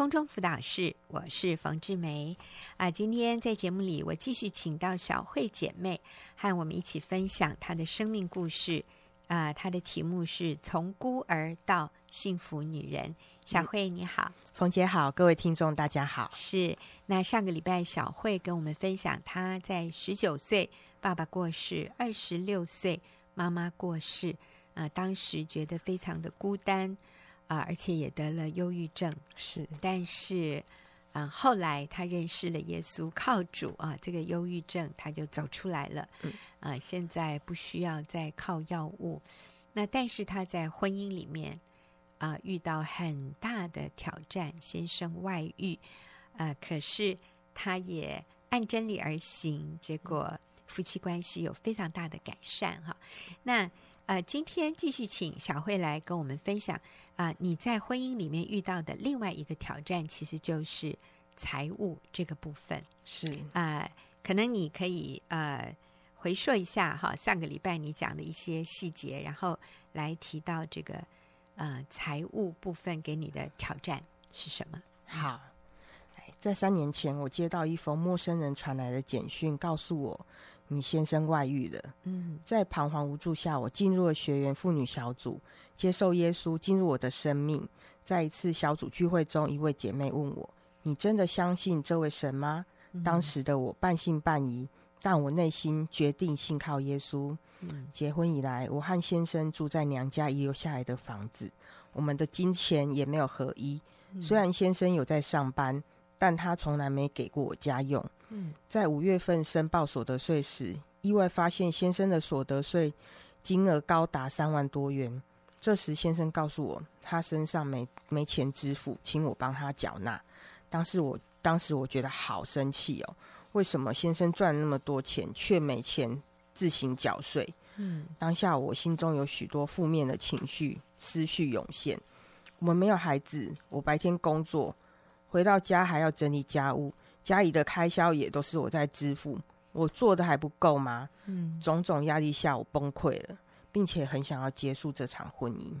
空中辅导室，我是冯志梅啊。今天在节目里，我继续请到小慧姐妹和我们一起分享她的生命故事啊。她的题目是从孤儿到幸福女人。小慧你好，冯姐好，各位听众大家好。是那上个礼拜，小慧跟我们分享她在十九岁爸爸过世，二十六岁妈妈过世。啊，当时觉得非常的孤单，啊，而且也得了忧郁症。是，但是，啊，后来他认识了耶稣，靠主啊，这个忧郁症他就走出来了。嗯，啊，现在不需要再靠药物。那但是他在婚姻里面啊，遇到很大的挑战，先生外遇，啊，可是他也按真理而行，结果夫妻关系有非常大的改善。哈，那。呃，今天继续请小慧来跟我们分享啊，呃，你在婚姻里面遇到的另外一个挑战，其实就是财务这个部分。是啊，呃，可能你可以呃回溯一下哈，上个礼拜你讲的一些细节，然后来提到这个呃财务部分给你的挑战是什么？好，在三年前，我接到一封陌生人传来的简讯，告诉我。你先生外遇了。嗯，在彷徨无助下，我进入了学员妇女小组，接受耶稣进入我的生命。在一次小组聚会中，一位姐妹问我：“你真的相信这位神吗？”嗯、当时的我半信半疑，但我内心决定信靠耶稣。嗯、结婚以来，我和先生住在娘家遗留下来的房子，我们的金钱也没有合一。嗯、虽然先生有在上班，但他从来没给过我家用。嗯，在五月份申报所得税时，意外发现先生的所得税金额高达三万多元。这时先生告诉我，他身上没没钱支付，请我帮他缴纳。当时我当时我觉得好生气哦，为什么先生赚那么多钱，却没钱自行缴税？嗯，当下我心中有许多负面的情绪思绪涌现。我们没有孩子，我白天工作，回到家还要整理家务。家里的开销也都是我在支付，我做的还不够吗？嗯，种种压力下，我崩溃了，并且很想要结束这场婚姻。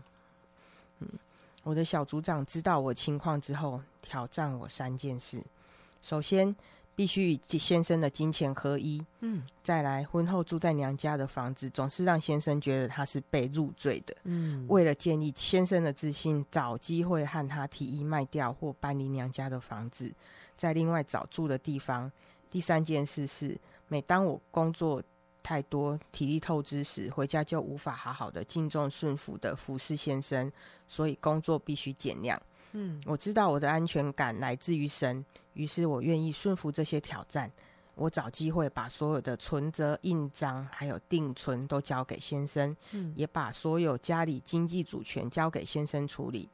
嗯，我的小组长知道我情况之后，挑战我三件事：首先，必须与先生的金钱合一；嗯，再来，婚后住在娘家的房子，总是让先生觉得他是被入赘的。嗯，为了建立先生的自信，找机会和他提议卖掉或搬离娘家的房子。在另外找住的地方。第三件事是，每当我工作太多、体力透支时，回家就无法好好的敬重顺服的服侍先生，所以工作必须减量。嗯，我知道我的安全感来自于神，于是我愿意顺服这些挑战。我找机会把所有的存折、印章还有定存都交给先生，嗯，也把所有家里经济主权交给先生处理，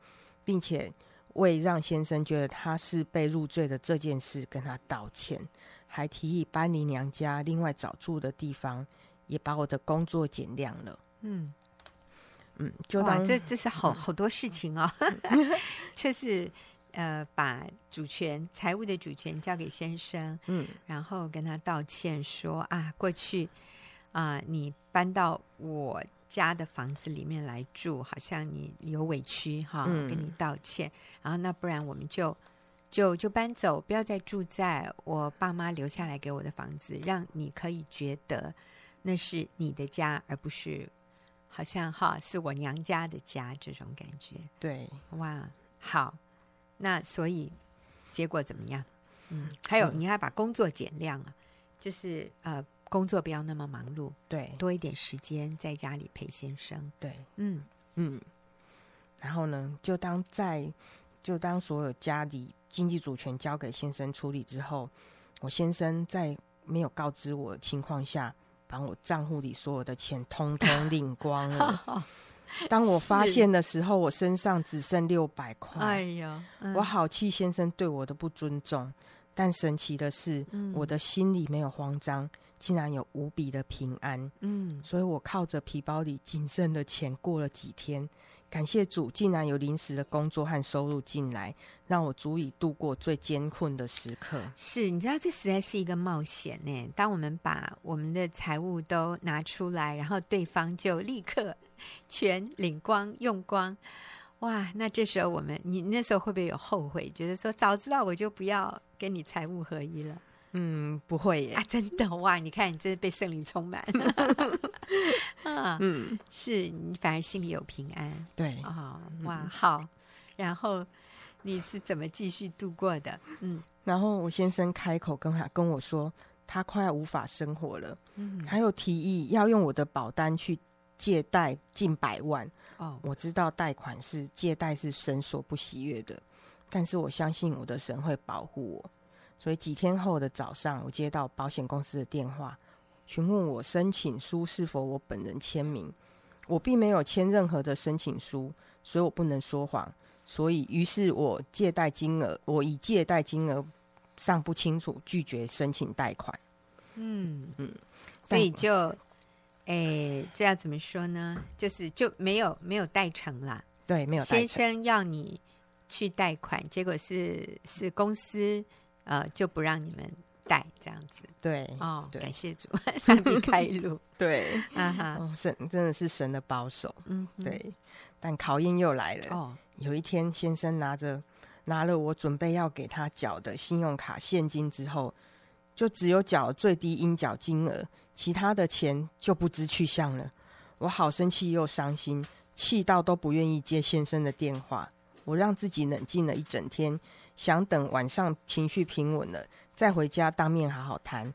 并且。为让先生觉得他是被入赘的这件事跟他道歉，还提议搬离娘家，另外找住的地方，也把我的工作减量了。嗯嗯，就当这这是好好多事情哦，就是呃，把主权财务的主权交给先生，嗯，然后跟他道歉说啊，过去啊，你搬到我。家的房子里面来住，好像你有委屈哈，跟你道歉。嗯、然后那不然我们就就就搬走，不要再住在我爸妈留下来给我的房子，让你可以觉得那是你的家，而不是好像哈是我娘家的家这种感觉。对，哇，好，那所以结果怎么样？嗯，还有你还把工作减量了，就是呃。工作不要那么忙碌，对，多一点时间在家里陪先生，对，嗯嗯。然后呢，就当在就当所有家里经济主权交给先生处理之后，我先生在没有告知我的情况下，把我账户里所有的钱通通领光了。当我发现的时候，我身上只剩六百块。哎呀，嗯、我好气先生对我的不尊重，但神奇的是，嗯、我的心里没有慌张。竟然有无比的平安，嗯，所以我靠着皮包里仅剩的钱过了几天。感谢主，竟然有临时的工作和收入进来，让我足以度过最艰困的时刻。是，你知道这实在是一个冒险呢。当我们把我们的财物都拿出来，然后对方就立刻全领光用光，哇，那这时候我们，你那时候会不会有后悔？觉得说早知道我就不要跟你财务合一了。嗯，不会耶。啊，真的哇！你看，你真的被圣灵充满了。啊，嗯，是你反而心里有平安。对啊，哇，好。然后你是怎么继续度过的？嗯，然后我先生开口跟他跟我说，他快要无法生活了。嗯，还有提议要用我的保单去借贷近百万。哦，我知道贷款是借贷是神所不喜悦的，但是我相信我的神会保护我。所以几天后的早上，我接到保险公司的电话，询问我申请书是否我本人签名。我并没有签任何的申请书，所以我不能说谎。所以，于是我借贷金额，我以借贷金额尚不清楚，拒绝申请贷款。嗯嗯，所以就，诶、欸，这要怎么说呢？就是就没有没有贷成啦。对，没有。先生要你去贷款，结果是是公司呃就不让你们带这样子。对哦，对感谢主，上帝开路。对，啊哈，哦、神真的是神的保守。嗯，对。但考验又来了。哦。有一天，先生拿着拿了我准备要给他缴的信用卡现金之后，就只有缴最低应缴金额，其他的钱就不知去向了。我好生气又伤心，气到都不愿意接先生的电话。我让自己冷静了一整天，想等晚上情绪平稳了再回家当面好好谈。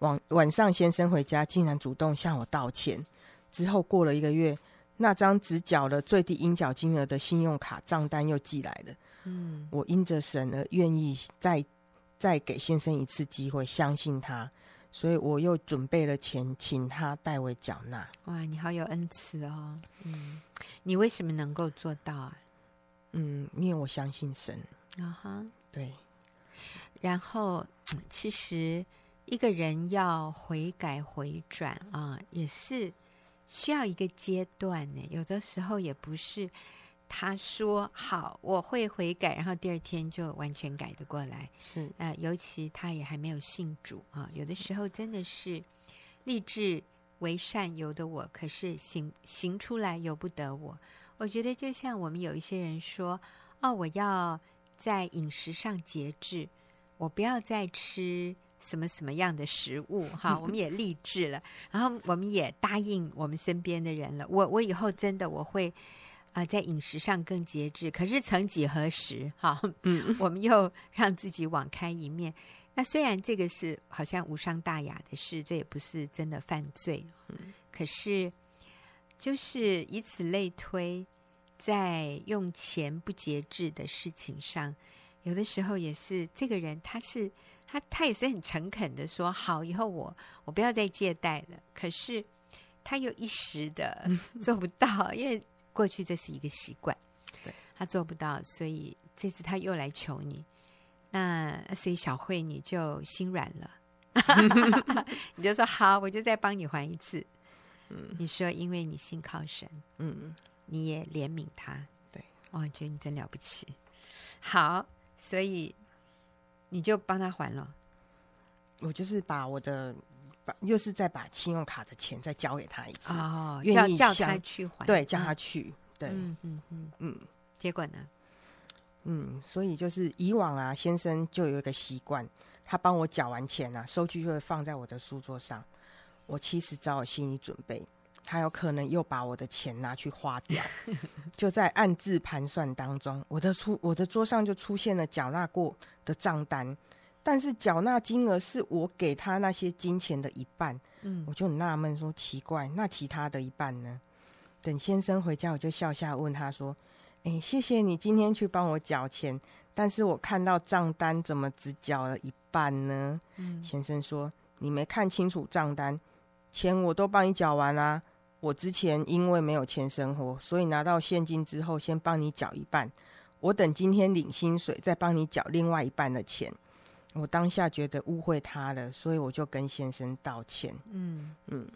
晚晚上先生回家，竟然主动向我道歉。之后过了一个月。那张只缴了最低应缴金额的信用卡账单又寄来了。嗯，我因着神而愿意再再给先生一次机会，相信他，所以我又准备了钱，请他代为缴纳。哇，你好有恩慈哦。嗯，你为什么能够做到啊？嗯，因为我相信神。啊哈，对。然后，其实一个人要悔改回转啊，也是。需要一个阶段呢，有的时候也不是他说好我会悔改，然后第二天就完全改得过来。是，呃，尤其他也还没有信主啊，有的时候真的是立志为善由得我，可是行行出来由不得我。我觉得就像我们有一些人说，哦，我要在饮食上节制，我不要再吃。什么什么样的食物哈，我们也立志了，然后我们也答应我们身边的人了。我我以后真的我会啊、呃，在饮食上更节制。可是曾几何时哈，嗯，我们又让自己网开一面。那虽然这个是好像无伤大雅的事，这也不是真的犯罪，嗯，可是就是以此类推，在用钱不节制的事情上，有的时候也是这个人他是。他他也是很诚恳的说：“好，以后我我不要再借贷了。”可是他又一时的做不到，因为过去这是一个习惯，对，他做不到，所以这次他又来求你。那所以小慧你就心软了，你就说：“好，我就再帮你还一次。”嗯，你说因为你信靠神，嗯，你也怜悯他，对，我觉得你真了不起。好，所以。你就帮他还了，我就是把我的把又是再把信用卡的钱再交给他一次哦，叫叫他去还，对，叫他去，对，嗯嗯嗯嗯，结果呢？嗯，所以就是以往啊，先生就有一个习惯，他帮我缴完钱啊，收据就会放在我的书桌上，我其实早有心理准备。他有可能又把我的钱拿去花掉，就在暗自盘算当中，我的出我的桌上就出现了缴纳过的账单，但是缴纳金额是我给他那些金钱的一半，嗯，我就很纳闷说奇怪，那其他的一半呢？等先生回家，我就笑笑问他说：“哎，谢谢你今天去帮我缴钱，但是我看到账单怎么只缴了一半呢？”嗯，先生说：“你没看清楚账单，钱我都帮你缴完啦。”我之前因为没有钱生活，所以拿到现金之后，先帮你缴一半。我等今天领薪水，再帮你缴另外一半的钱。我当下觉得误会他了，所以我就跟先生道歉。嗯嗯，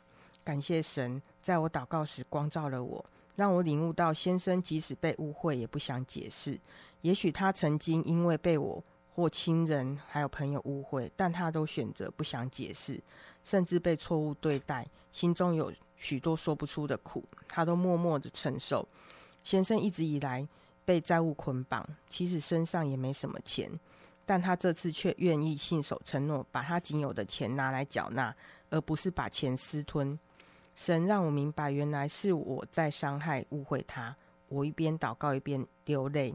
感谢神，在我祷告时光照了我，让我领悟到先生即使被误会，也不想解释。也许他曾经因为被我或亲人还有朋友误会，但他都选择不想解释，甚至被错误对待，心中有许多说不出的苦，他都默默的承受。先生一直以来被债务捆绑，其实身上也没什么钱，但他这次却愿意信守承诺，把他仅有的钱拿来缴纳，而不是把钱私吞。神让我明白，原来是我在伤害、误会他。我一边祷告一边流泪，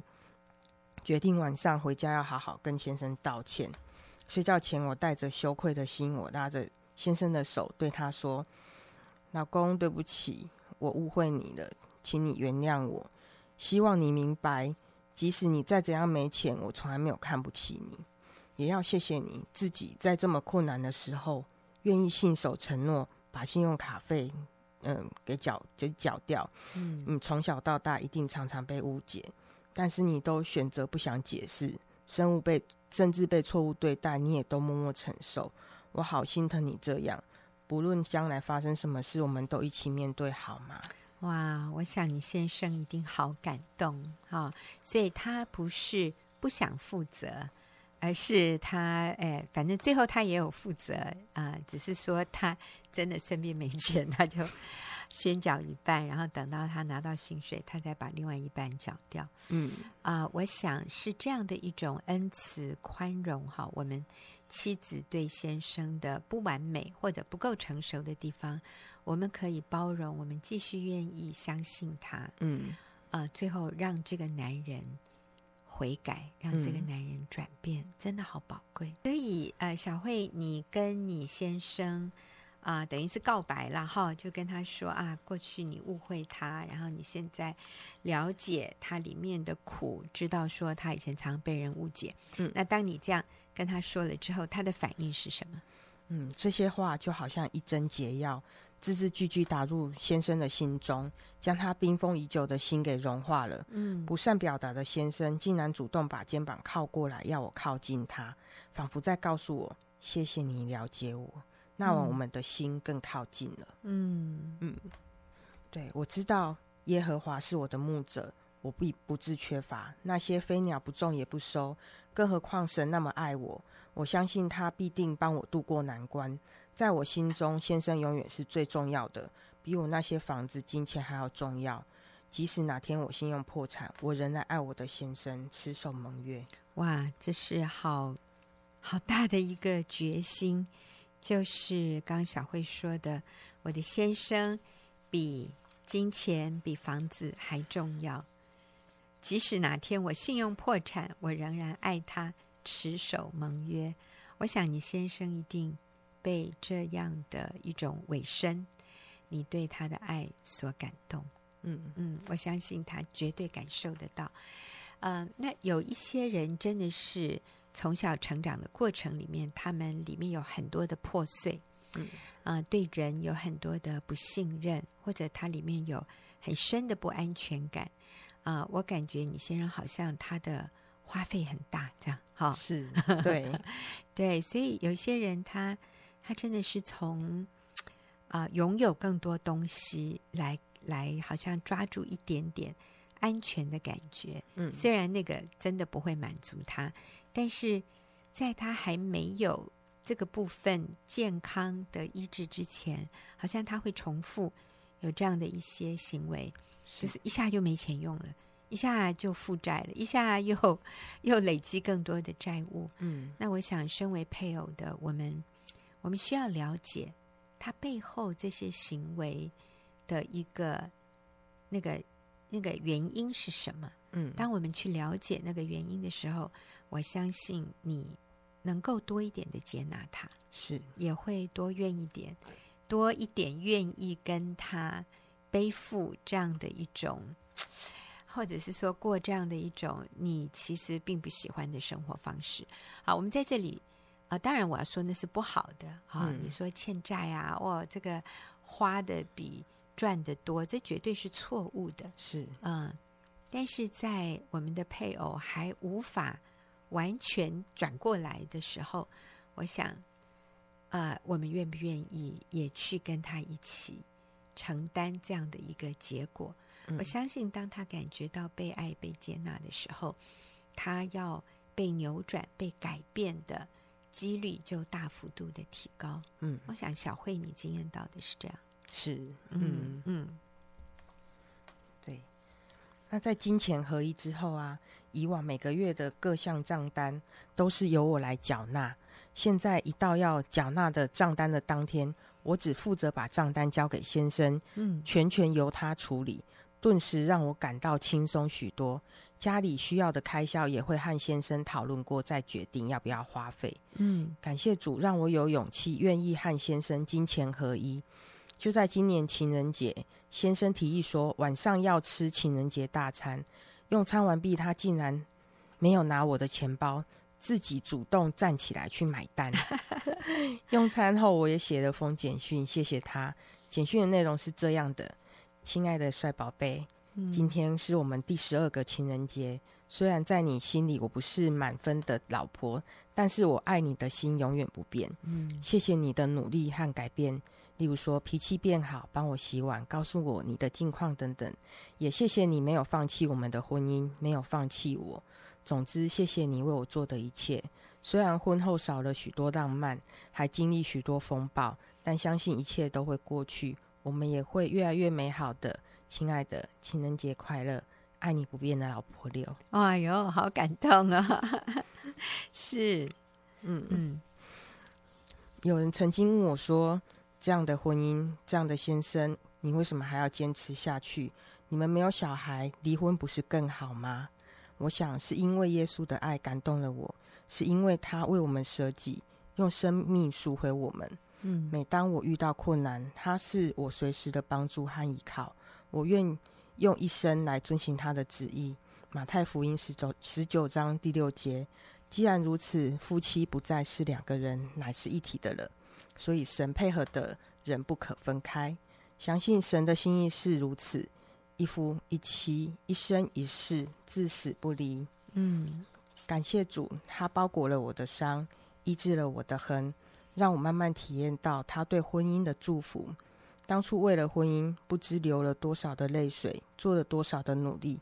决定晚上回家要好好跟先生道歉。睡觉前，我带着羞愧的心，我拉着先生的手，对他说：“老公，对不起，我误会你了，请你原谅我。希望你明白，即使你再怎样没钱，我从来没有看不起你。也要谢谢你自己，在这么困难的时候，愿意信守承诺。”把信用卡费，嗯，给缴给缴掉。嗯，你从小到大一定常常被误解，但是你都选择不想解释，生物被甚至被错误对待，你也都默默承受。我好心疼你这样，无论将来发生什么事，我们都一起面对，好吗？哇，我想你先生一定好感动哈、所以他不是不想负责。而是他，哎，反正最后他也有负责啊、只是说他真的身边没钱，他就先缴一半，然后等到他拿到薪水，他再把另外一半缴掉。嗯啊、呃，我想是这样的一种恩慈宽容哈，我们妻子对先生的不完美或者不够成熟的地方，我们可以包容，我们继续愿意相信他。嗯啊、呃，最后让这个男人。悔改，让这个男人转变，嗯、真的好宝贵。所以，呃，小慧，你跟你先生啊、呃，等于是告白了哈，就跟他说啊，过去你误会他，然后你现在了解他里面的苦，知道说他以前常被人误解。嗯，那当你这样跟他说了之后，他的反应是什么？嗯，这些话就好像一针解药。字字句句打入先生的心中，将他冰封已久的心给融化了。嗯，不善表达的先生竟然主动把肩膀靠过来，要我靠近他，仿佛在告诉我：“谢谢你了解我。”那我们的心更靠近了。嗯嗯，对，我知道耶和华是我的牧者，我必不致缺乏。那些飞鸟不种也不收，更何况神那么爱我，我相信他必定帮我渡过难关。在我心中，先生永远是最重要的，比我那些房子、金钱还要重要。即使哪天我信用破产，我仍然爱我的先生，持守盟约。哇，这是好好大的一个决心，就是刚刚小慧说的，我的先生比金钱、比房子还重要。即使哪天我信用破产，我仍然爱他，持守盟约。我想你先生一定。被这样的一种尾声，你对他的爱所感动，嗯嗯，我相信他绝对感受得到。嗯、呃，那有一些人真的是从小成长的过程里面，他们里面有很多的破碎，嗯啊、呃，对人有很多的不信任，或者他里面有很深的不安全感。啊、呃，我感觉你先生好像他的花费很大，这样哈，哦、是对 对，所以有些人他。他真的是从啊、呃、拥有更多东西来来，好像抓住一点点安全的感觉。嗯，虽然那个真的不会满足他，但是在他还没有这个部分健康的医治之前，好像他会重复有这样的一些行为，是就是一下又没钱用了，一下就负债了，一下又又累积更多的债务。嗯，那我想，身为配偶的我们。我们需要了解他背后这些行为的一个那个那个原因是什么？嗯，当我们去了解那个原因的时候，我相信你能够多一点的接纳他，是也会多愿意点，多一点愿意跟他背负这样的一种，或者是说过这样的一种你其实并不喜欢的生活方式。好，我们在这里。啊，当然我要说那是不好的啊！嗯、你说欠债啊，哇，这个花的比赚的多，这绝对是错误的。是，嗯，但是在我们的配偶还无法完全转过来的时候，我想，呃，我们愿不愿意也去跟他一起承担这样的一个结果？嗯、我相信，当他感觉到被爱、被接纳的时候，他要被扭转、被改变的。几率就大幅度的提高。嗯，我想小慧你经验到的是这样。是，嗯嗯，对。那在金钱合一之后啊，以往每个月的各项账单都是由我来缴纳，现在一到要缴纳的账单的当天，我只负责把账单交给先生，嗯，全权由他处理，顿时让我感到轻松许多。家里需要的开销也会和先生讨论过，再决定要不要花费。嗯，感谢主，让我有勇气愿意和先生金钱合一。就在今年情人节，先生提议说晚上要吃情人节大餐，用餐完毕，他竟然没有拿我的钱包，自己主动站起来去买单。用餐后，我也写了封简讯，谢谢他。简讯的内容是这样的：亲爱的帅宝贝。今天是我们第十二个情人节。虽然在你心里我不是满分的老婆，但是我爱你的心永远不变。嗯，谢谢你的努力和改变，例如说脾气变好，帮我洗碗，告诉我你的近况等等。也谢谢你没有放弃我们的婚姻，没有放弃我。总之，谢谢你为我做的一切。虽然婚后少了许多浪漫，还经历许多风暴，但相信一切都会过去，我们也会越来越美好的。亲爱的，情人节快乐！爱你不变的老婆六。哎呦，好感动啊！是，嗯嗯。有人曾经问我说：“这样的婚姻，这样的先生，你为什么还要坚持下去？你们没有小孩，离婚不是更好吗？”我想是因为耶稣的爱感动了我，是因为他为我们舍己，用生命赎回我们。嗯，每当我遇到困难，他是我随时的帮助和依靠。我愿用一生来遵行他的旨意。马太福音十九十九章第六节。既然如此，夫妻不再是两个人，乃是一体的了。所以神配合的人不可分开。相信神的心意是如此：一夫一妻，一生一世，至死不离。嗯，感谢主，他包裹了我的伤，医治了我的痕，让我慢慢体验到他对婚姻的祝福。当初为了婚姻，不知流了多少的泪水，做了多少的努力，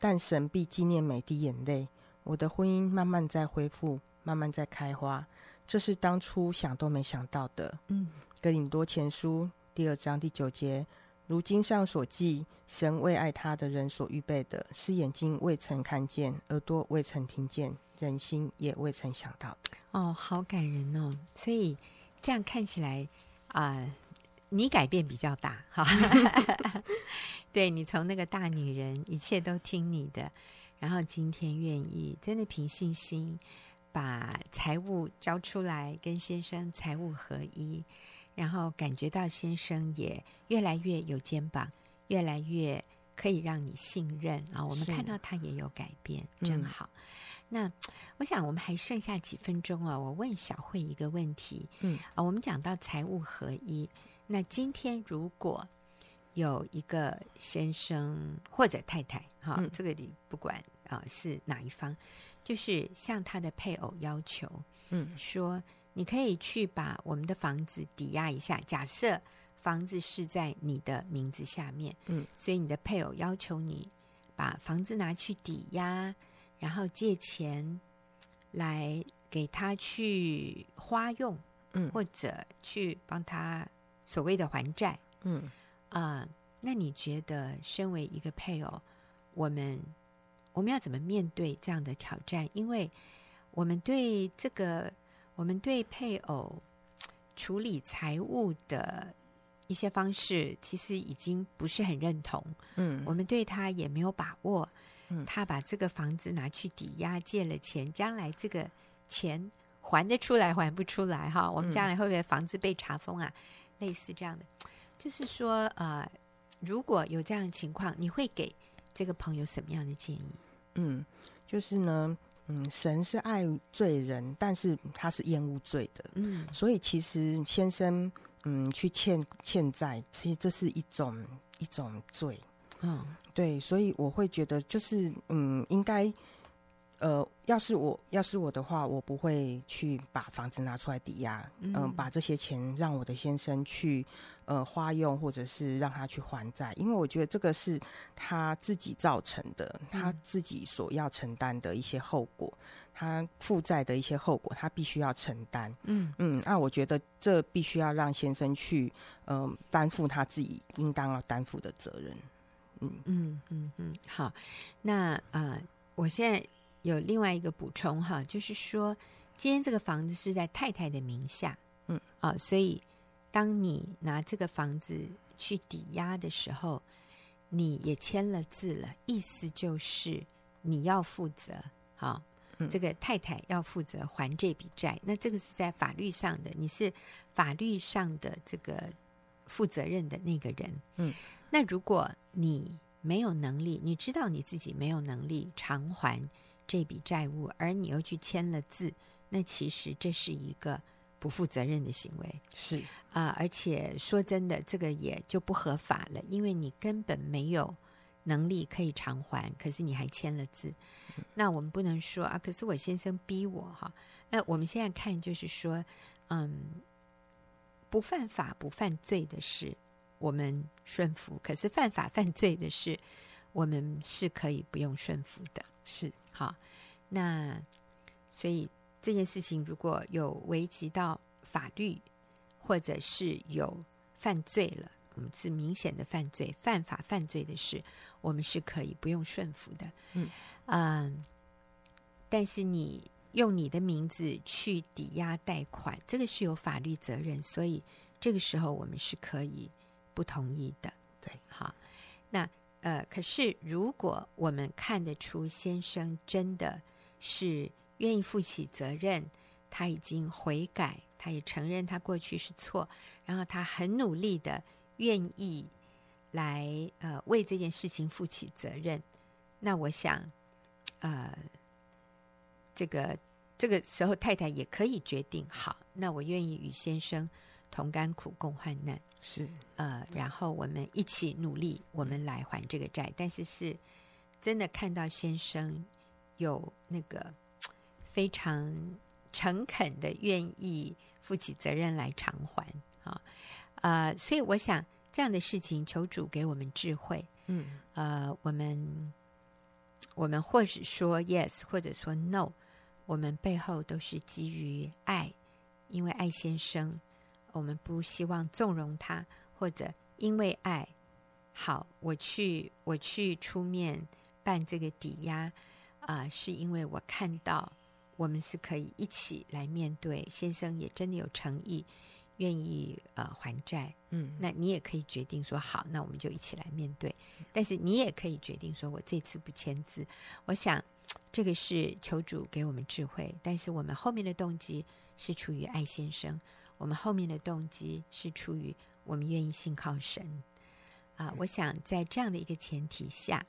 但神必纪念每滴眼泪。我的婚姻慢慢在恢复，慢慢在开花，这是当初想都没想到的。嗯，哥林多前书第二章第九节，如经上所记，神为爱他的人所预备的，是眼睛未曾看见，耳朵未曾听见，人心也未曾想到的。哦，好感人哦！所以这样看起来啊。呃你改变比较大，哈，对，你从那个大女人，一切都听你的，然后今天愿意真的凭信心把财务交出来，跟先生财务合一，然后感觉到先生也越来越有肩膀，越来越可以让你信任啊。我们看到他也有改变，真好。嗯、那我想我们还剩下几分钟啊，我问小慧一个问题，嗯啊，我们讲到财务合一。那今天如果有一个先生或者太太，哈、嗯，这个你不管啊、呃、是哪一方，就是向他的配偶要求，嗯，说你可以去把我们的房子抵押一下。假设房子是在你的名字下面，嗯，所以你的配偶要求你把房子拿去抵押，然后借钱来给他去花用，嗯，或者去帮他。所谓的还债，嗯啊、呃，那你觉得身为一个配偶，我们我们要怎么面对这样的挑战？因为我们对这个，我们对配偶处理财务的一些方式，其实已经不是很认同。嗯，我们对他也没有把握。嗯，他把这个房子拿去抵押，借了钱，将来这个钱还得出来，还不出来？哈，我们将来会不会房子被查封啊？类似这样的，就是说，呃，如果有这样的情况，你会给这个朋友什么样的建议？嗯，就是呢，嗯，神是爱罪人，但是他是厌恶罪的，嗯，所以其实先生，嗯，去欠欠债，其实这是一种一种罪，嗯，对，所以我会觉得，就是，嗯，应该。呃，要是我要是我的话，我不会去把房子拿出来抵押，嗯、呃，把这些钱让我的先生去呃花用，或者是让他去还债，因为我觉得这个是他自己造成的，他自己所要承担的一些后果，嗯、他负债的一些后果，他必须要承担。嗯。嗯，那我觉得这必须要让先生去嗯担负他自己应当要担负的责任。嗯。嗯嗯嗯，好，那呃，我现在有另外一个补充哈，就是说，今天这个房子是在太太的名下，嗯啊、呃，所以当你拿这个房子去抵押的时候，你也签了字了，意思就是你要负责，好。这个太太要负责还这笔债，那这个是在法律上的，你是法律上的这个负责任的那个人。嗯，那如果你没有能力，你知道你自己没有能力偿还这笔债务，而你又去签了字，那其实这是一个不负责任的行为。是啊，呃，而且说真的，这个也就不合法了，因为你根本没有能力可以偿还，可是你还签了字。那我们不能说啊，可是我先生逼我哈。那我们现在看，就是说，嗯，不犯法不犯罪的事，我们顺服；可是犯法犯罪的事，我们是可以不用顺服的。是好，那所以这件事情如果有危及到法律，或者是有犯罪了，我们是明显的犯罪、犯法犯罪的事，我们是可以不用顺服的。嗯。嗯，但是你用你的名字去抵押贷款，这个是有法律责任，所以这个时候我们是可以不同意的。对，好，那呃，可是如果我们看得出先生真的是愿意负起责任，他已经悔改，他也承认他过去是错，然后他很努力的愿意来呃为这件事情负起责任，那我想。呃，这个这个时候，太太也可以决定，好，那我愿意与先生同甘苦共患难，是。呃，然后我们一起努力，我们来还这个债。但是是真的看到先生有那个非常诚恳的愿意负起责任来偿还啊，呃，所以我想这样的事情，求主给我们智慧，嗯，呃，我们。我们或者说 yes，或者说 no，我们背后都是基于爱，因为爱先生，我们不希望纵容他，或者因为爱，好，我去我去出面办这个抵押，啊、呃，是因为我看到我们是可以一起来面对，先生也真的有诚意。愿意呃还债，嗯，那你也可以决定说好，那我们就一起来面对。但是你也可以决定说，我这次不签字。我想这个是求主给我们智慧，但是我们后面的动机是出于爱先生，我们后面的动机是出于我们愿意信靠神啊、呃。我想在这样的一个前提下，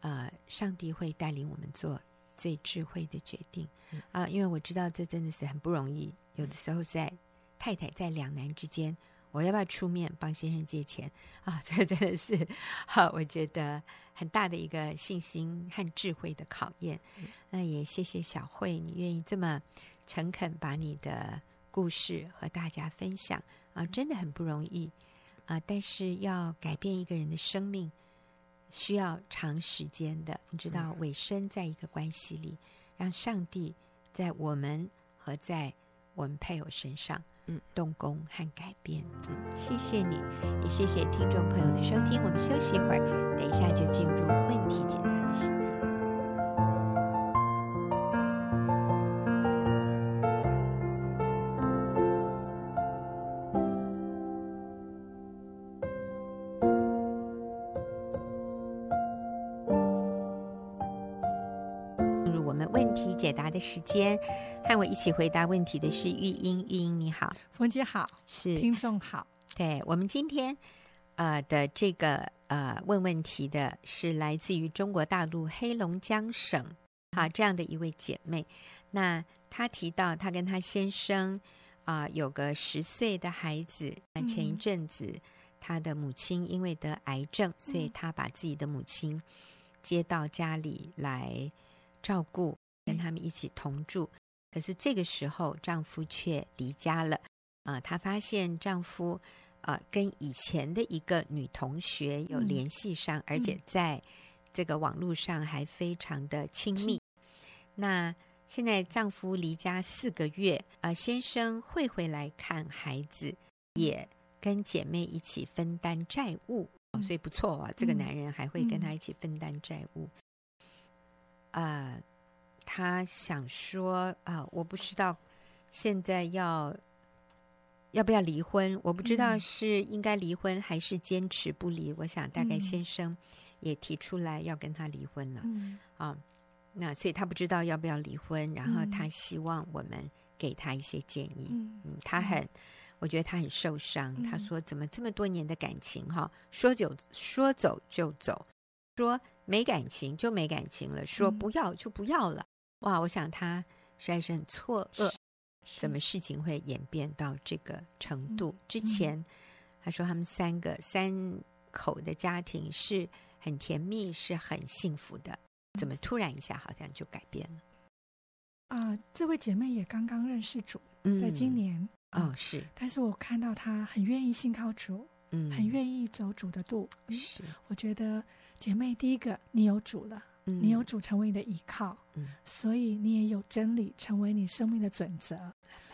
呃，上帝会带领我们做最智慧的决定啊、呃，因为我知道这真的是很不容易，有的时候在。太太在两难之间，我要不要出面帮先生借钱啊？这真的是好，我觉得很大的一个信心和智慧的考验。嗯、那也谢谢小慧，你愿意这么诚恳把你的故事和大家分享啊，真的很不容易啊。但是要改变一个人的生命，需要长时间的。你知道，委身在一个关系里，让上帝在我们和在我们配偶身上。嗯动工和改变。嗯，谢谢你，也谢谢听众朋友的收听。我们休息一会儿，等一下就进入问题解答的时间。解答的时间，和我一起回答问题的是玉英。玉英你好，冯姐好，是听众好。对，我们今天呃的这个呃问问题的是来自于中国大陆黑龙江省啊这样的一位姐妹。那她提到她跟她先生啊、呃、有个十岁的孩子，前一阵子她的母亲因为得癌症，所以她把自己的母亲接到家里来照顾。跟他们一起同住，可是这个时候丈夫却离家了。啊、呃，她发现丈夫啊、呃、跟以前的一个女同学有联系上，嗯、而且在这个网络上还非常的亲密。嗯、那现在丈夫离家四个月，啊、呃，先生会回来看孩子，也跟姐妹一起分担债务。哦，所以不错啊，这个男人还会跟他一起分担债务。啊、他想说啊、呃，我不知道现在要要不要离婚，我不知道是应该离婚还是坚持不离。我想大概先生也提出来要跟他离婚了，嗯、啊。那所以他不知道要不要离婚，然后他希望我们给他一些建议。嗯，嗯，他很，我觉得他很受伤。嗯，他说：“怎么这么多年的感情，哈，说走说走就走，说没感情就没感情了，说不要就不要了。”哇，我想他实在是很错愕，怎么事情会演变到这个程度？之前他说他们三个三口的家庭是很甜蜜，是很幸福的。怎么突然一下好像就改变了？啊、呃，这位姐妹也刚刚认识主，在今年哦，是。但是我看到她很愿意信靠主，嗯，很愿意走主的路。是，我觉得姐妹第一个，你有主了，嗯、你有主成为你的依靠，嗯，所以你也有真理成为你生命的准则。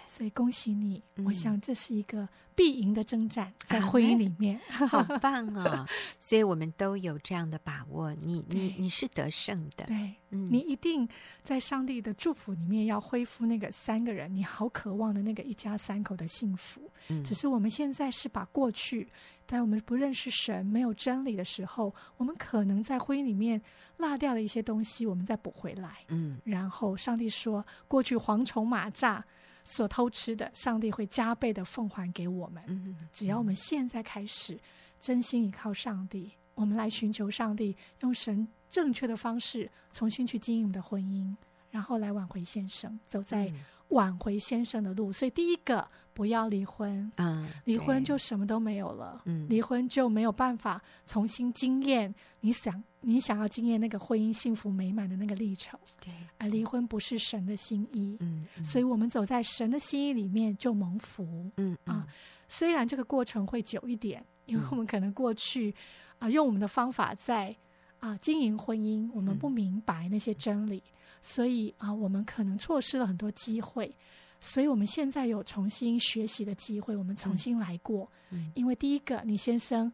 所以恭喜你，我想这是一个必赢的征战，在婚姻里面，啊、好 棒哦！所以我们都有这样的把握，你你你是得胜的，对，嗯、你一定在上帝的祝福里面要恢复那个三个人，你好渴望的那个一家三口的幸福。嗯、只是我们现在是把过去，在我们不认识神、没有真理的时候，我们可能在婚姻里面落掉了一些东西，我们再补回来。嗯，然后上帝说，过去蝗虫蚂蚱。所偷吃的，上帝会加倍的奉还给我们。只要我们现在开始真心依靠上帝，我们来寻求上帝，用神正确的方式重新去经营我们的婚姻，然后来挽回先生，走在挽回先生的路。所以，第一个不要离婚，嗯，离婚就什么都没有了，嗯，离婚就没有办法重新经验你想。你想要经验那个婚姻幸福美满的那个历程，对，而离婚不是神的心意，嗯，嗯，所以我们走在神的心意里面就蒙福，嗯，嗯啊，虽然这个过程会久一点，因为我们可能过去啊用我们的方法在啊经营婚姻，我们不明白那些真理，嗯，所以啊我们可能错失了很多机会，所以我们现在有重新学习的机会，我们重新来过，嗯，因为第一个你先生。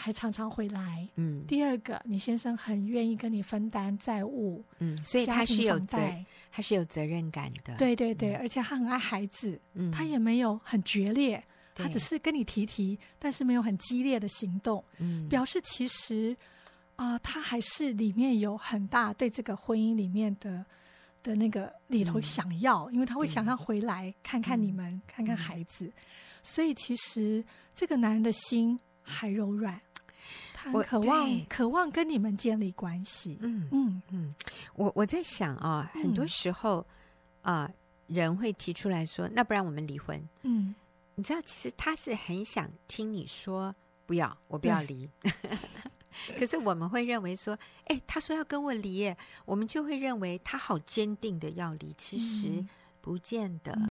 还常常回来，嗯。第二个，你先生很愿意跟你分担债务，嗯，所以他是有责，他是有责任感的，对对对，嗯、而且他很爱孩子，嗯，他也没有很决裂，他只是跟你提提，但是没有很激烈的行动，嗯，表示其实啊、呃，他还是里面有很大对这个婚姻里面的的那个里头想要，嗯、因为他会想要回来看看你们，嗯、看看孩子，嗯、所以其实这个男人的心还柔软。他很渴望，渴望跟你们建立关系。嗯嗯嗯，我我在想啊，很多时候啊、呃，人会提出来说：“那不然我们离婚。”嗯，你知道，其实他是很想听你说“不要，我不要离。” 可是我们会认为说：“哎，他说要跟我离耶，我们就会认为他好坚定的要离。”其实不见得。嗯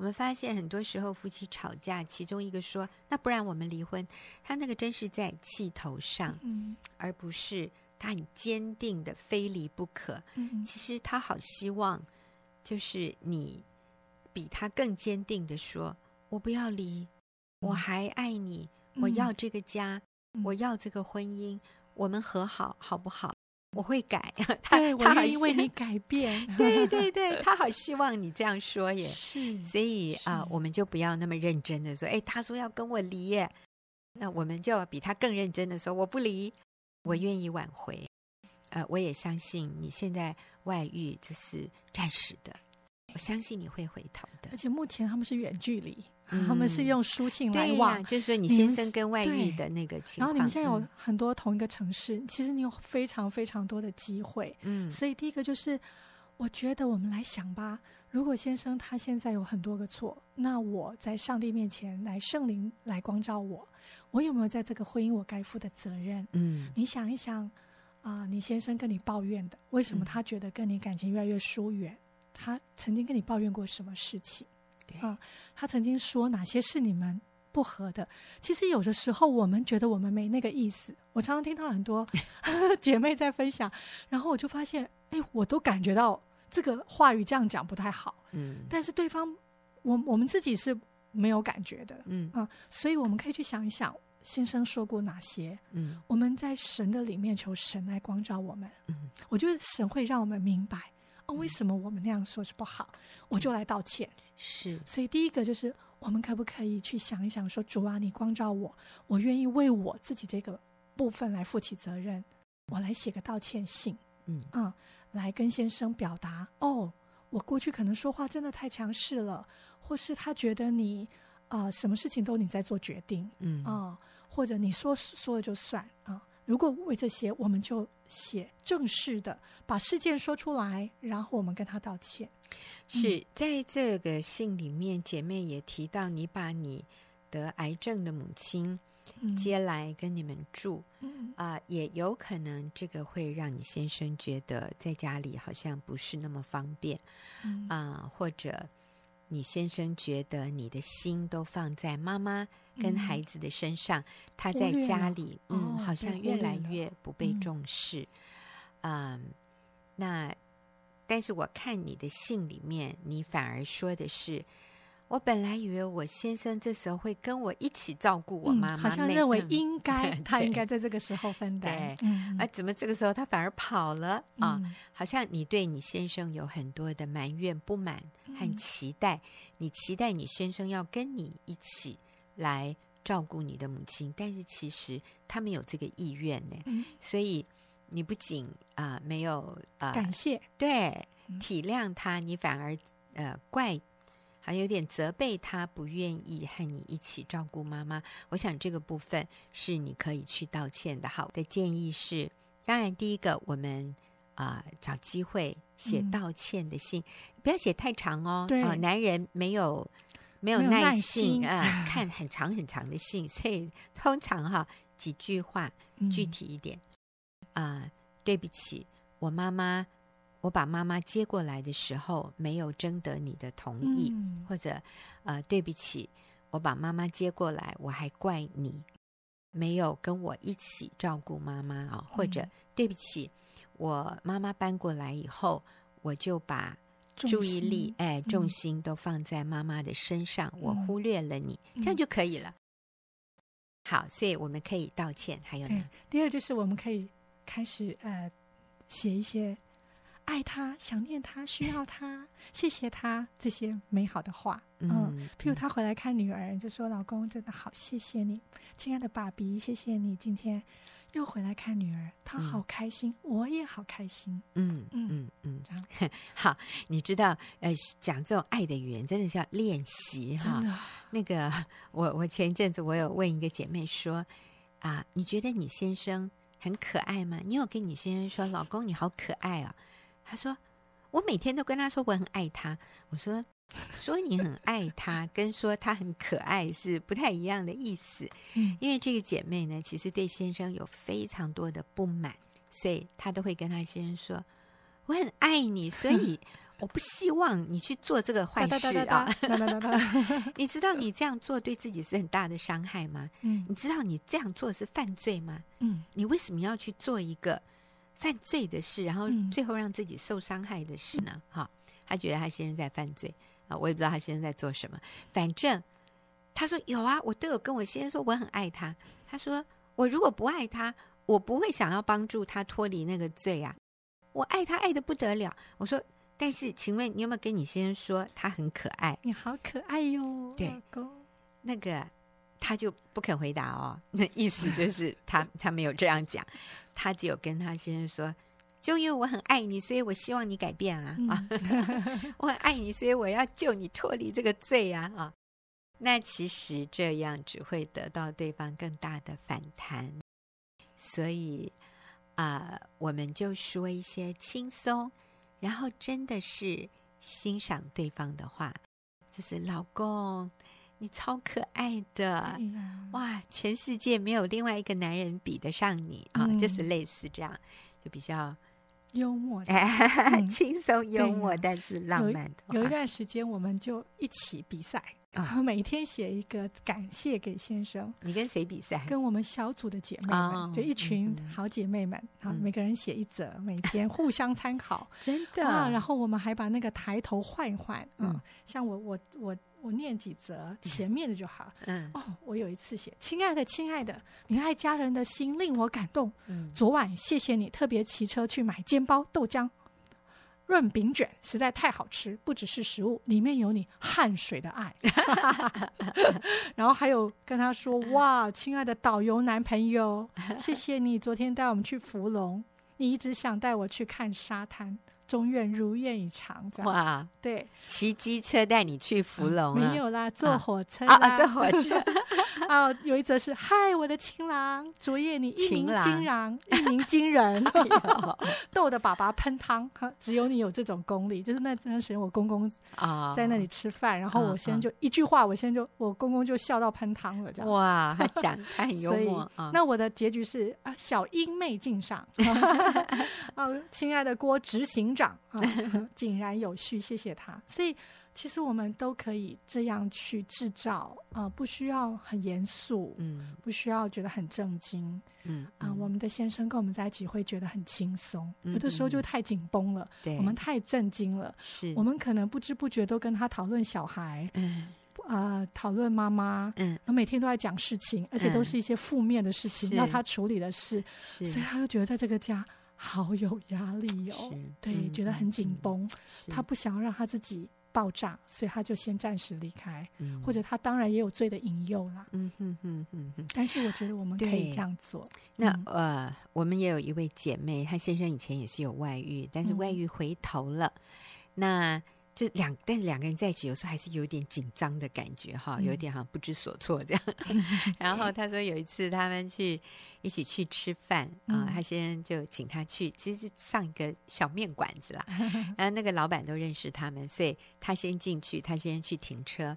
我们发现很多时候夫妻吵架，其中一个说：“那不然我们离婚。”他那个真是在气头上，嗯，而不是他很坚定的非离不可。嗯，其实他好希望，就是你比他更坚定的说：“我不要离，我还爱你，我要这个家，我要这个婚姻，我们和好，好不好？”我会改，他对他愿意为你 改变，对对 对，他好希望你这样说耶，是，所以啊、呃，我们就不要那么认真的说，哎，他说要跟我离耶，那我们就比他更认真的说，我不离，我愿意挽回，呃，我也相信你现在外遇就是暂时的，我相信你会回头的，而且目前他们是远距离。他们是用书信来往，就是说你先生跟外遇的那个情况。然后你们现在有很多同一个城市，嗯、其实你有非常非常多的机会。嗯，所以第一个就是，我觉得我们来想吧，如果先生他现在有很多个错，那我在上帝面前来圣灵来光照我，我有没有在这个婚姻我该负的责任？嗯，你想一想啊、呃，你先生跟你抱怨的，为什么他觉得跟你感情越来越疏远？嗯、他曾经跟你抱怨过什么事情？啊，他曾经说哪些是你们不合的？其实有的时候我们觉得我们没那个意思。我常常听到很多 姐妹在分享，然后我就发现，哎，我都感觉到这个话语这样讲不太好。嗯，但是对方，我我们自己是没有感觉的。嗯啊，所以我们可以去想一想，先生说过哪些？嗯，我们在神的里面求神来光照我们。嗯，我觉得神会让我们明白，哦，为什么我们那样说是不好，我就来道歉。是，所以第一个就是，我们可不可以去想一想，说主啊，你光照我，我愿意为我自己这个部分来负起责任，我来写个道歉信。嗯嗯，来跟先生表达，哦，我过去可能说话真的太强势了，或是他觉得你啊、呃，什么事情都你在做决定，嗯啊、呃，或者你说说了就算啊、呃。如果为这些，我们就写正式的把事件说出来，然后我们跟他道歉。是、嗯、在这个信里面，姐妹也提到，你把你得癌症的母亲。接来跟你们住，嗯啊、呃，也有可能这个会让你先生觉得在家里好像不是那么方便，啊、嗯呃，或者你先生觉得你的心都放在妈妈跟孩子的身上，嗯、他在家里，嗯，哦、好像越来越不被重视，嗯、呃，那但是我看你的信里面，你反而说的是。我本来以为我先生这时候会跟我一起照顾我妈妈，嗯、好像认为应该、嗯、他应该在这个时候分担。对，嗯，啊，怎么这个时候他反而跑了啊、嗯？好像你对你先生有很多的埋怨、不满和期待，嗯、你期待你先生要跟你一起来照顾你的母亲，但是其实他没有这个意愿呢。嗯、所以你不仅啊、呃、没有啊、呃、感谢，对体谅他，你反而呃怪。还有点责备他不愿意和你一起照顾妈妈，我想这个部分是你可以去道歉的。好的建议是，当然第一个我们啊、呃、找机会写道歉的信，嗯、不要写太长哦。对、呃，男人没有没有耐心啊、呃，看很长很长的信，所以 通常哈几句话具体一点啊、呃。对不起，我妈妈。我把妈妈接过来的时候，没有征得你的同意，嗯、或者，呃，对不起，我把妈妈接过来，我还怪你没有跟我一起照顾妈妈啊，或者、嗯、对不起，我妈妈搬过来以后，我就把注意力哎重心都放在妈妈的身上，嗯、我忽略了你，这样就可以了。好，所以我们可以道歉。还有呢，第二就是我们可以开始呃写一些。爱他，想念他，需要他，谢谢他这些美好的话。嗯，嗯，譬如他回来看女儿，就说：“老公真的好，谢谢你，亲爱的爸比，谢谢你今天又回来看女儿，他好开心，嗯、我也好开心。”嗯嗯嗯嗯，这样 好。你知道，呃，讲这种爱的语言真的是要练习哈。那个，我我前一阵子我有问一个姐妹说：“啊，你觉得你先生很可爱吗？你有跟你先生说，老公你好可爱啊、哦？”他说：“我每天都跟他说我很爱他。”我说：“说你很爱他，跟说他很可爱是不太一样的意思。嗯，因为这个姐妹呢，其实对先生有非常多的不满，所以她都会跟她先生说：‘我很爱你，所以 我不希望你去做这个坏事啊。’你知道你这样做对自己是很大的伤害吗？嗯，你知道你这样做是犯罪吗？嗯，你为什么要去做一个？”犯罪的事，然后最后让自己受伤害的事呢？哈、嗯，他觉得他先生在犯罪啊，我也不知道他先生在做什么。反正他说有啊，我都有跟我先生说我很爱他。他说我如果不爱他，我不会想要帮助他脱离那个罪啊。我爱他爱得不得了。我说，但是请问你有没有跟你先生说他很可爱？你好可爱哟，对，那个他就不肯回答哦。那意思就是 他他没有这样讲。他只有跟他先生说，就因为我很爱你，所以我希望你改变啊！我很爱你，所以我要救你脱离这个罪啊！啊，那其实这样只会得到对方更大的反弹。所以啊、呃，我们就说一些轻松，然后真的是欣赏对方的话，就是老公。你超可爱的哇！全世界没有另外一个男人比得上你啊、嗯！就是类似这样，就比较幽默、轻松幽默，但是浪漫的。有，有一段时间，我们就一起比赛，啊，每天写一个感谢给先生。你跟谁比赛？跟我们小组的姐妹们，哦、就一群好姐妹们，啊、嗯，每个人写一则，每天互相参考。真的啊，然后我们还把那个抬头换一换，嗯，像我我我我念几则前面的就好。嗯，哦，我有一次写，亲爱的亲爱的，你爱家人的心令我感动。嗯，昨晚谢谢你特别骑车去买煎包豆浆。润饼卷实在太好吃，不只是食物，里面有你汗水的爱。然后还有跟他说：“哇，亲爱的导游男朋友，谢谢你昨天带我们去福隆，你一直想带我去看沙滩。”终愿如愿以偿，这样。哇！对，骑机车带你去福隆，没有啦，坐火车啊啊，坐火车。哦，有一则是：嗨，我的情郎，昨夜你一鸣惊人，一鸣惊人，逗得爸爸喷汤。只有你有这种功力，就是那段时间我公公啊。在那里吃饭，然后我现在就一句话，我先就我公公就笑到喷汤了，这样。哇，他讲他很幽默啊。那我的结局是啊，小英妹敬上，哦，亲爱的郭执行长。啊，井然有序，谢谢他。所以，其实我们都可以这样去制造啊、呃，不需要很严肃，嗯，不需要觉得很震惊，嗯啊、呃，我们的先生跟我们在一起会觉得很轻松。嗯、有的时候就太紧绷了，对，我们太震惊了，是我们可能不知不觉都跟他讨论小孩，嗯啊，讨论妈妈，嗯，每天都在讲事情，而且都是一些负面的事情，要他处理的事，所以他就觉得在这个家。好有压力哦，对，嗯、觉得很紧绷。他不想要让他自己爆炸，所以他就先暂时离开。嗯、或者他当然也有罪的引诱啦。嗯哼哼哼哼。但是我觉得我们可以这样做。那呃，我们也有一位姐妹，她先生以前也是有外遇，但是外遇回头了。嗯、那。就两，但是两个人在一起，有时候还是有点紧张的感觉哈，有点好像不知所措这样。嗯、然后他说有一次他们去一起去吃饭啊、他先就请他去，其实是上一个小面馆子啦。然后那个老板都认识他们，所以他先进去，他先去停车。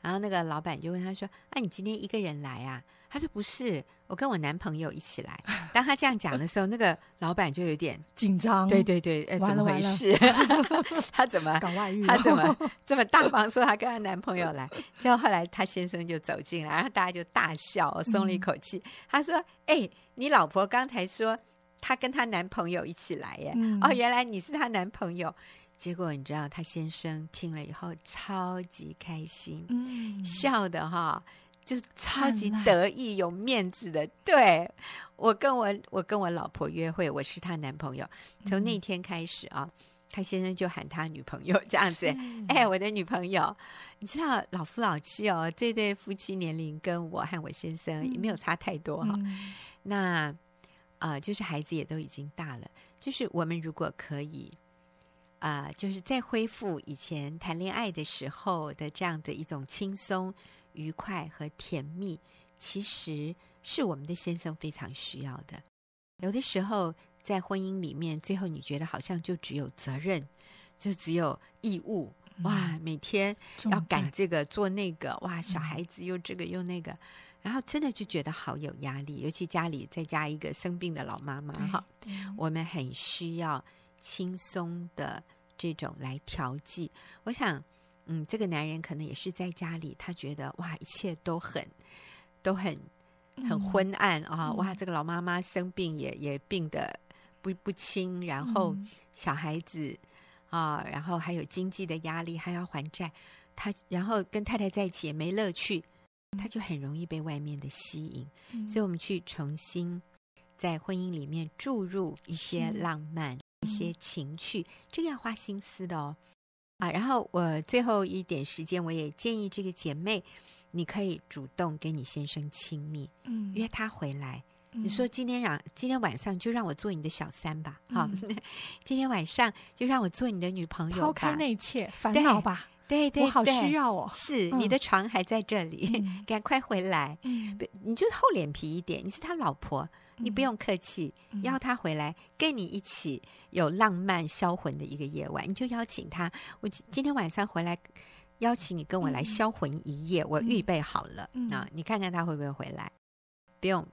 然后那个老板就问他说：“啊，你今天一个人来啊？”他说：“不是，我跟我男朋友一起来。”当他这样讲的时候，那个老板就有点 紧张。对对对，哎，怎么回事？他怎么搞外遇？他怎么这么大方说他跟他男朋友来？结果后来他先生就走进来，然后大家就大笑，松了一口气。嗯、他说：“哎，你老婆刚才说她跟她男朋友一起来耶？嗯、哦，原来你是她男朋友。”结果你知道，他先生听了以后超级开心，嗯、笑的哈，就是超级得意、有面子的。对，我跟我我跟我老婆约会，我是她男朋友。从那天开始啊，嗯、他先生就喊他女朋友这样子。是哎，我的女朋友，你知道老夫老妻哦，这对夫妻年龄跟我和我先生也没有差太多哈。嗯、那啊、呃，就是孩子也都已经大了，就是我们如果可以。啊、呃，就是在恢复以前谈恋爱的时候的这样的一种轻松、愉快和甜蜜，其实是我们的先生非常需要的。有的时候在婚姻里面，最后你觉得好像就只有责任，就只有义务，哇，每天要赶这个做那个，哇，小孩子又这个又那个，然后真的就觉得好有压力。尤其家里再加一个生病的老妈妈，哈，我们很需要。轻松的这种来调剂，我想，嗯，这个男人可能也是在家里，他觉得哇，一切都很都很很昏暗、嗯、啊，哇，这个老妈妈生病也也病得不不轻，然后小孩子啊，然后还有经济的压力，还要还债，他然后跟太太在一起也没乐趣，他就很容易被外面的吸引，嗯、所以我们去重新在婚姻里面注入一些浪漫。一些情趣，这个要花心思的哦，啊，然后我最后一点时间，我也建议这个姐妹，你可以主动跟你先生亲密，嗯，约他回来，嗯、你说今天让今天晚上就让我做你的小三吧，好、嗯，今天晚上就让我做你的女朋友，抛开那一切烦恼吧，对对，我好需要哦，是、嗯、你的床还在这里，嗯、赶快回来，嗯，你就厚脸皮一点，你是他老婆。你不用客气，邀他回来跟你一起有浪漫销魂的一个夜晚，你就邀请他。我今天晚上回来，邀请你跟我来销魂一夜，我预备好了啊！你看看他会不会回来？不用，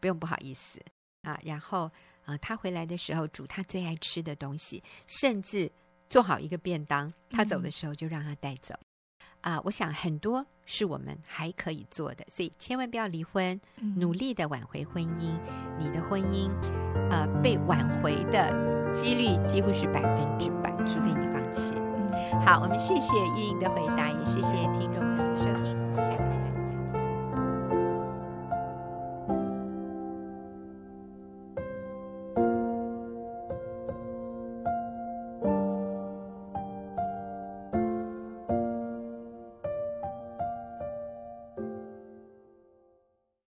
不用不好意思啊。然后啊，他回来的时候煮他最爱吃的东西，甚至做好一个便当，他走的时候就让他带走。啊、呃，我想很多是我们还可以做的，所以千万不要离婚，努力的挽回婚姻。你的婚姻，呃，被挽回的几率几乎是百分之百，除非你放弃。好，我们谢谢玉莹的回答，也谢谢